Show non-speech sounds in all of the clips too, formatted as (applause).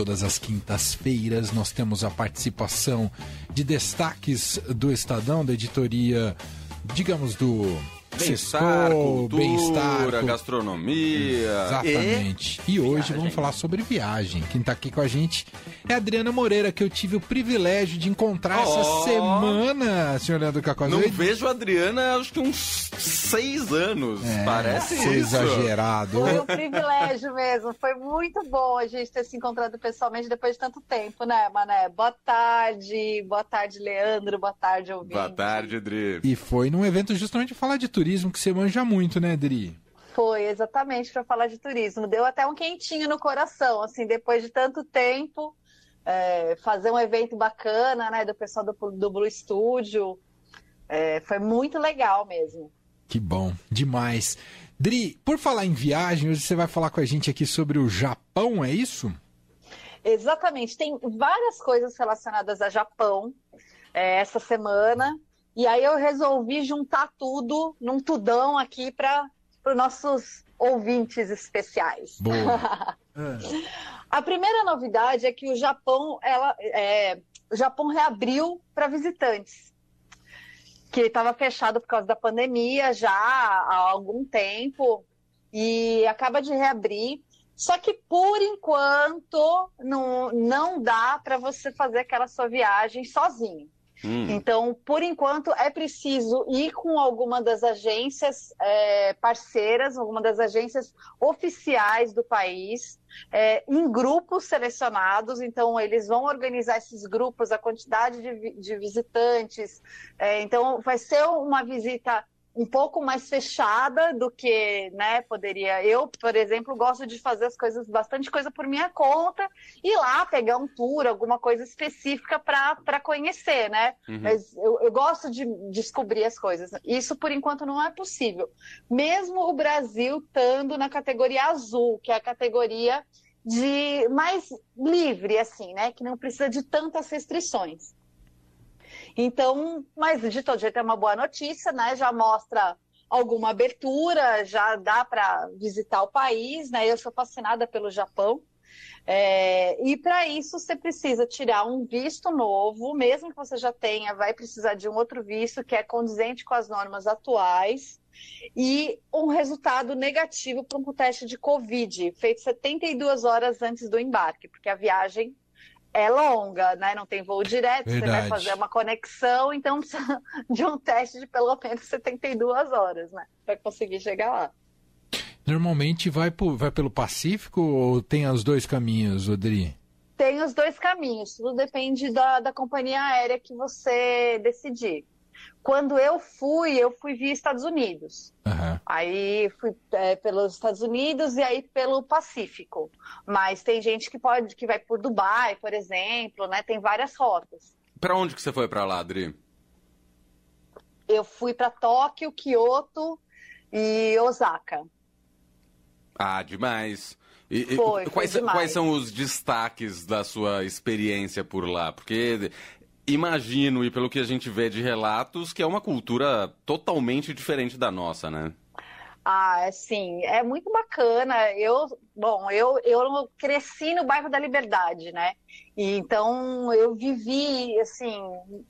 todas as quintas-feiras nós temos a participação de destaques do Estadão, da editoria, digamos, do Bem-estar, cultura, bem-estar, gastronomia. Exatamente. E, e hoje viagem. vamos falar sobre viagem. Quem está aqui com a gente é a Adriana Moreira, que eu tive o privilégio de encontrar oh. essa semana, senhor Leandro Cacau. Não vejo a Adriana acho que uns seis anos. É, Parece isso. exagerado. Foi um privilégio mesmo. Foi muito bom a gente ter se encontrado pessoalmente depois de tanto tempo, né, Mané? Boa tarde, boa tarde, Leandro, boa tarde, ouvinte. Boa tarde, Adri. E foi num evento justamente falar de turismo que você manja muito, né, Dri? Foi, exatamente, para falar de turismo. Deu até um quentinho no coração, assim, depois de tanto tempo, é, fazer um evento bacana, né, do pessoal do, do Blue Studio. É, foi muito legal mesmo. Que bom, demais. Dri, por falar em viagem, hoje você vai falar com a gente aqui sobre o Japão, é isso? Exatamente, tem várias coisas relacionadas a Japão é, essa semana. E aí eu resolvi juntar tudo num tudão aqui para os nossos ouvintes especiais. Boa. (laughs) A primeira novidade é que o Japão, ela, é, o Japão reabriu para visitantes, que estava fechado por causa da pandemia já há algum tempo e acaba de reabrir. Só que por enquanto não, não dá para você fazer aquela sua viagem sozinho. Hum. Então, por enquanto, é preciso ir com alguma das agências é, parceiras, alguma das agências oficiais do país, é, em grupos selecionados. Então, eles vão organizar esses grupos, a quantidade de, de visitantes. É, então, vai ser uma visita um pouco mais fechada do que, né, poderia. Eu, por exemplo, gosto de fazer as coisas, bastante coisa por minha conta, e lá pegar um tour, alguma coisa específica para conhecer, né? Uhum. Mas eu, eu, gosto de descobrir as coisas. Isso, por enquanto, não é possível. Mesmo o Brasil estando na categoria azul, que é a categoria de mais livre, assim, né? Que não precisa de tantas restrições. Então, mas de todo jeito é uma boa notícia, né? Já mostra alguma abertura, já dá para visitar o país, né? Eu sou fascinada pelo Japão. É, e para isso você precisa tirar um visto novo, mesmo que você já tenha, vai precisar de um outro visto que é condizente com as normas atuais e um resultado negativo para um teste de Covid, feito 72 horas antes do embarque, porque a viagem é longa, né? Não tem voo direto, Verdade. você vai fazer uma conexão, então precisa (laughs) de um teste de pelo menos 72 horas, né? Para conseguir chegar lá. Normalmente vai, por, vai pelo Pacífico ou tem os dois caminhos, Odri? Tem os dois caminhos, tudo depende da, da companhia aérea que você decidir. Quando eu fui, eu fui via Estados Unidos. Uhum. Aí fui é, pelos Estados Unidos e aí pelo Pacífico. Mas tem gente que pode que vai por Dubai, por exemplo, né? Tem várias rotas. Para onde que você foi para lá, Adri? Eu fui para Tóquio, Kyoto e Osaka. Ah, demais. E, foi, quais, foi quais, são os destaques da sua experiência por lá? Porque imagino, e pelo que a gente vê de relatos, que é uma cultura totalmente diferente da nossa, né? Ah, sim, é muito bacana. Eu, bom, eu, eu cresci no bairro da Liberdade, né? E então eu vivi, assim,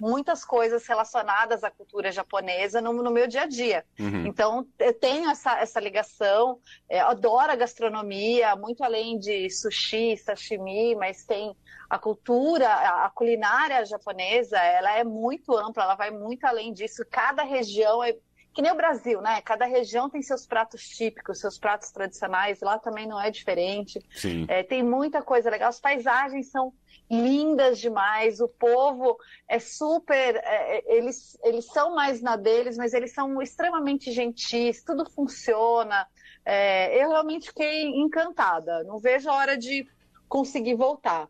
muitas coisas relacionadas à cultura japonesa no, no meu dia a dia. Uhum. Então eu tenho essa, essa ligação, é, adoro a gastronomia, muito além de sushi, sashimi, mas tem a cultura, a culinária japonesa, ela é muito ampla, ela vai muito além disso. Cada região é que nem o Brasil, né? Cada região tem seus pratos típicos, seus pratos tradicionais. Lá também não é diferente. Sim. É, tem muita coisa legal. As paisagens são lindas demais. O povo é super. É, é eles, eles são mais na deles, mas eles são extremamente gentis. Tudo funciona. É, eu realmente fiquei encantada. Não vejo a hora de conseguir voltar.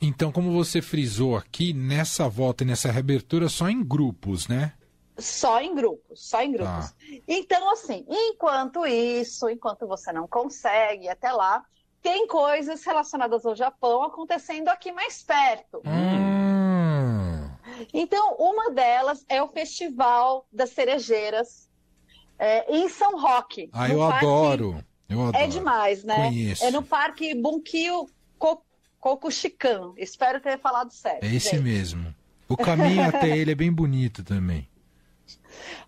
Então, como você frisou aqui, nessa volta e nessa reabertura, só em grupos, né? Só em grupos, só em grupos. Ah. Então, assim, enquanto isso, enquanto você não consegue até lá, tem coisas relacionadas ao Japão acontecendo aqui mais perto. Hum. Então, uma delas é o Festival das Cerejeiras é, em São Roque. Ah, eu parque... adoro. Eu adoro. É demais, né? Conheço. É no Parque Bunkyo Coco Chican. Espero ter falado certo. É esse gente. mesmo. O caminho até (laughs) ele é bem bonito também.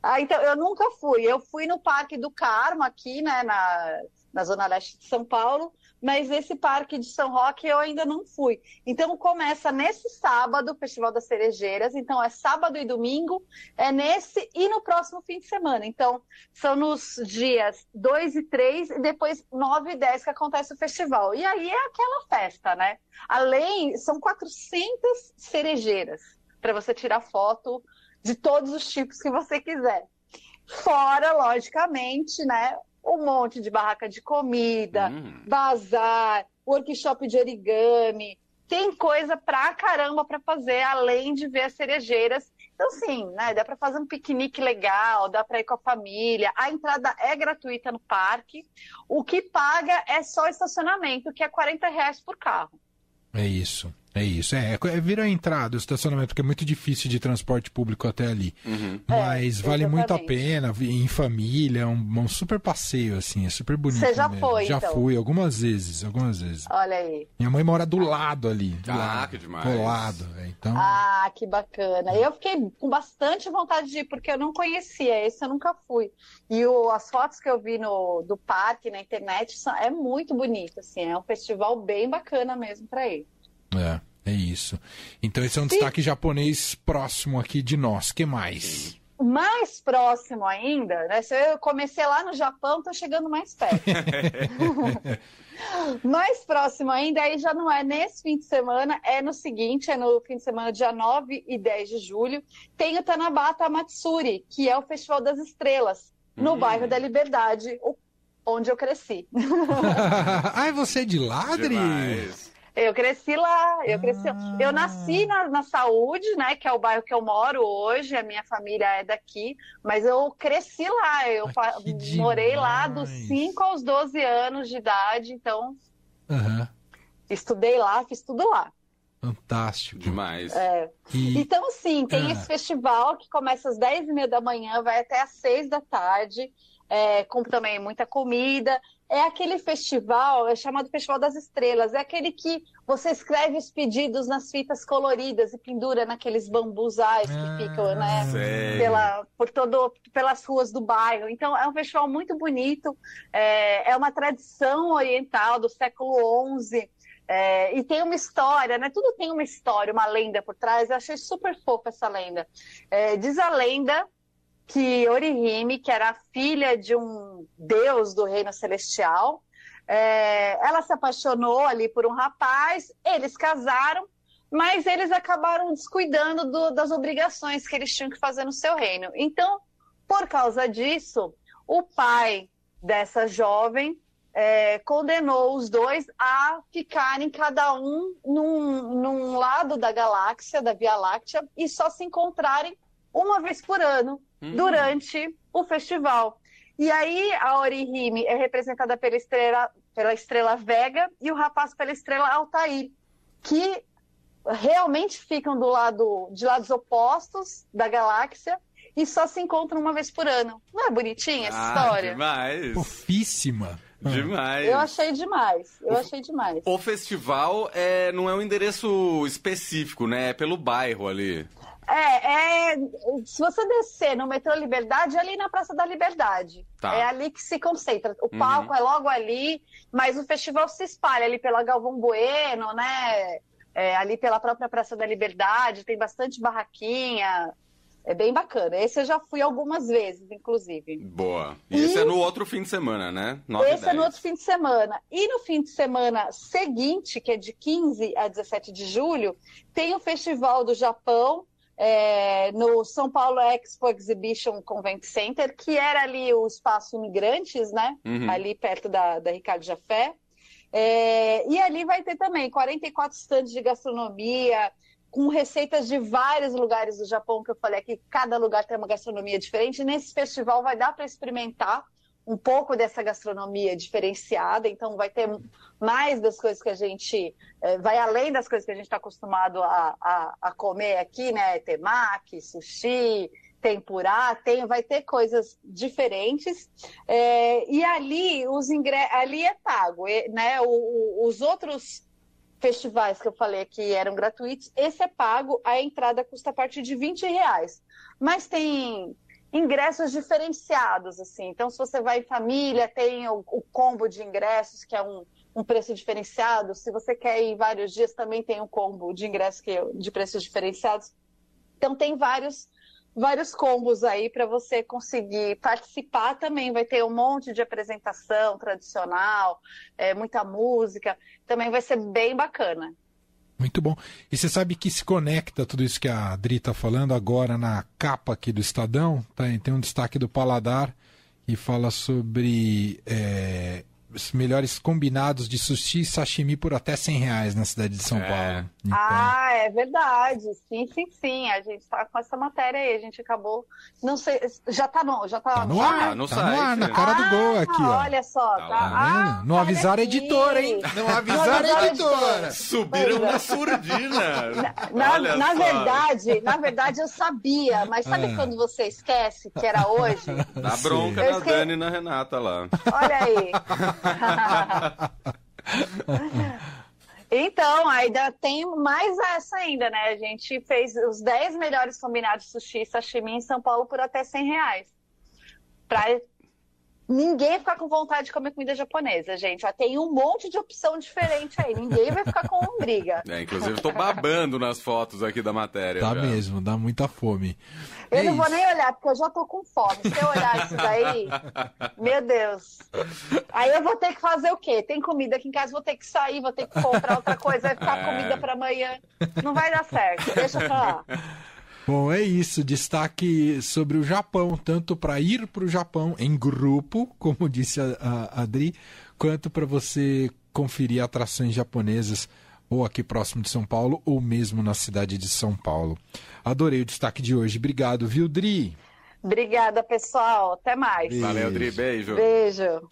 Ah, então, eu nunca fui. Eu fui no Parque do Carmo, aqui, né, na, na Zona Leste de São Paulo, mas esse Parque de São Roque eu ainda não fui. Então, começa nesse sábado o Festival das Cerejeiras. Então, é sábado e domingo, é nesse e no próximo fim de semana. Então, são nos dias 2 e 3 e depois 9 e 10 que acontece o festival. E aí é aquela festa, né? Além, são 400 cerejeiras para você tirar foto de todos os tipos que você quiser. Fora, logicamente, né, um monte de barraca de comida, hum. bazar, workshop de origami. Tem coisa pra caramba para fazer, além de ver as cerejeiras. Então, sim, né, dá para fazer um piquenique legal, dá para ir com a família. A entrada é gratuita no parque. O que paga é só estacionamento, que é 40 reais por carro. É isso. É isso, é, é vira a entrada, o estacionamento, que é muito difícil de transporte público até ali. Uhum. Mas é, vale muito a pena, em família, é um, um, super passeio, assim, é super bonito. Você já mesmo. foi? Já então. fui, algumas vezes, algumas vezes. Olha aí. Minha mãe mora do lado ali. Do ah, lado, que demais. Colado, é, então... Ah, que bacana. Eu fiquei com bastante vontade de ir, porque eu não conhecia, esse eu nunca fui. E o, as fotos que eu vi no, do parque na internet são, é muito bonito, assim, é um festival bem bacana mesmo para ir. É, é isso. Então esse é um destaque japonês próximo aqui de nós. que mais? Mais próximo ainda, né? Se eu comecei lá no Japão, tô chegando mais perto. (laughs) mais próximo ainda, aí já não é nesse fim de semana, é no seguinte, é no fim de semana, dia 9 e 10 de julho, tem o Tanabata Matsuri, que é o Festival das Estrelas, no hum. bairro da Liberdade, onde eu cresci. Ai, (laughs) você é de ladre? Eu cresci lá, eu cresci. Ah. Eu nasci na, na, Saúde, né? Que é o bairro que eu moro hoje. A minha família é daqui, mas eu cresci lá. Eu ah, morei lá dos 5 aos 12 anos de idade, então. Uhum. Estudei lá, fiz tudo lá. Fantástico. Demais. É. E... Então, sim, tem ah. esse festival que começa às 10 e meia da manhã, vai até às 6 da tarde. É, com também muita comida é aquele festival, é chamado Festival das Estrelas, é aquele que você escreve os pedidos nas fitas coloridas e pendura naqueles bambuzais que ah, ficam, né, pela, por todo, pelas ruas do bairro. Então, é um festival muito bonito, é, é uma tradição oriental do século XI, é, e tem uma história, né? Tudo tem uma história, uma lenda por trás. Eu achei super fofa essa lenda. É, diz a lenda que Orihime, que era filha de um deus do reino celestial, é, ela se apaixonou ali por um rapaz, eles casaram, mas eles acabaram descuidando do, das obrigações que eles tinham que fazer no seu reino. Então, por causa disso, o pai dessa jovem é, condenou os dois a ficarem cada um num, num lado da galáxia, da Via Láctea, e só se encontrarem uma vez por ano uhum. durante o festival. E aí a Orihime é representada pela estrela, pela estrela Vega e o rapaz pela estrela Altair, que realmente ficam do lado de lados opostos da galáxia e só se encontram uma vez por ano. Não é bonitinha essa ah, história? Demais. Fofíssima. Demais. Eu achei demais. Eu o, achei demais. O festival é, não é um endereço específico, né? É pelo bairro ali. É, é, se você descer no metrô Liberdade, é ali na Praça da Liberdade. Tá. É ali que se concentra. O uhum. palco é logo ali, mas o festival se espalha ali pela Galvão Bueno, né? É, ali pela própria Praça da Liberdade, tem bastante barraquinha. É bem bacana. Esse eu já fui algumas vezes, inclusive. Boa. E, e... esse é no outro fim de semana, né? 9 esse é no outro fim de semana. E no fim de semana seguinte, que é de 15 a 17 de julho, tem o Festival do Japão, é, no São Paulo Expo Exhibition Convent Center, que era ali o espaço imigrantes, né? Uhum. Ali perto da, da Ricardo Jafé. É, e ali vai ter também 44 estandes de gastronomia, com receitas de vários lugares do Japão, que eu falei aqui, cada lugar tem uma gastronomia diferente. Nesse festival vai dar para experimentar um pouco dessa gastronomia diferenciada, então vai ter mais das coisas que a gente é, vai além das coisas que a gente está acostumado a, a, a, comer aqui, né? Temaki, sushi, tempurá, tem, vai ter coisas diferentes. É, e ali os ingre... ali é pago, né? O, o, os outros festivais que eu falei que eram gratuitos, esse é pago, a entrada custa a partir de 20 reais. Mas tem ingressos diferenciados, assim. Então, se você vai em família, tem o, o combo de ingressos, que é um, um, preço diferenciado. Se você quer ir vários dias, também tem um combo de ingressos que, de preços diferenciados. Então, tem vários vários combos aí para você conseguir participar também. Vai ter um monte de apresentação tradicional, é, muita música. Também vai ser bem bacana. Muito bom. E você sabe que se conecta tudo isso que a Adri está falando agora na capa aqui do Estadão? Tá, tem um destaque do Paladar e fala sobre é, melhores combinados de sushi e sashimi por até 100 reais na cidade de São é. Paulo. Então... Ah, é verdade. Sim, sim, sim. A gente está com essa matéria aí. A gente acabou. Não sei. Já tá no, já tá, tá no ar. No tá no ar, na cara do gol ah, aqui, ó. Olha só. Tá, tá ah, não avisaram a editora, hein? Não avisaram a editora. Subiram na surdina. Na, na, na verdade, na verdade eu sabia. Mas sabe ah. quando você esquece que era hoje? Dá bronca na Dani e na Renata lá. Olha aí. (laughs) Então, ainda tem mais essa ainda, né? A gente fez os 10 melhores combinados sushi e sashimi em São Paulo por até 100 reais. Pra ninguém ficar com vontade de comer comida japonesa, gente. Já tem um monte de opção diferente aí. Ninguém vai ficar com briga. É, inclusive, estou babando nas fotos aqui da matéria. Tá já. mesmo, dá muita fome. Eu é não isso. vou nem olhar, porque eu já tô com fome. Se eu olhar isso daí, (laughs) meu Deus. Aí eu vou ter que fazer o quê? Tem comida aqui em casa, vou ter que sair, vou ter que comprar outra coisa, vai ficar (laughs) é. comida para amanhã. Não vai dar certo. Deixa pra lá. Bom, é isso. Destaque sobre o Japão, tanto para ir para o Japão em grupo, como disse a, a Adri, quanto para você conferir atrações japonesas ou aqui próximo de São Paulo, ou mesmo na cidade de São Paulo. Adorei o destaque de hoje. Obrigado, viu, Dri? Obrigada, pessoal. Até mais. Beijo. Valeu, Dri. Beijo. Beijo.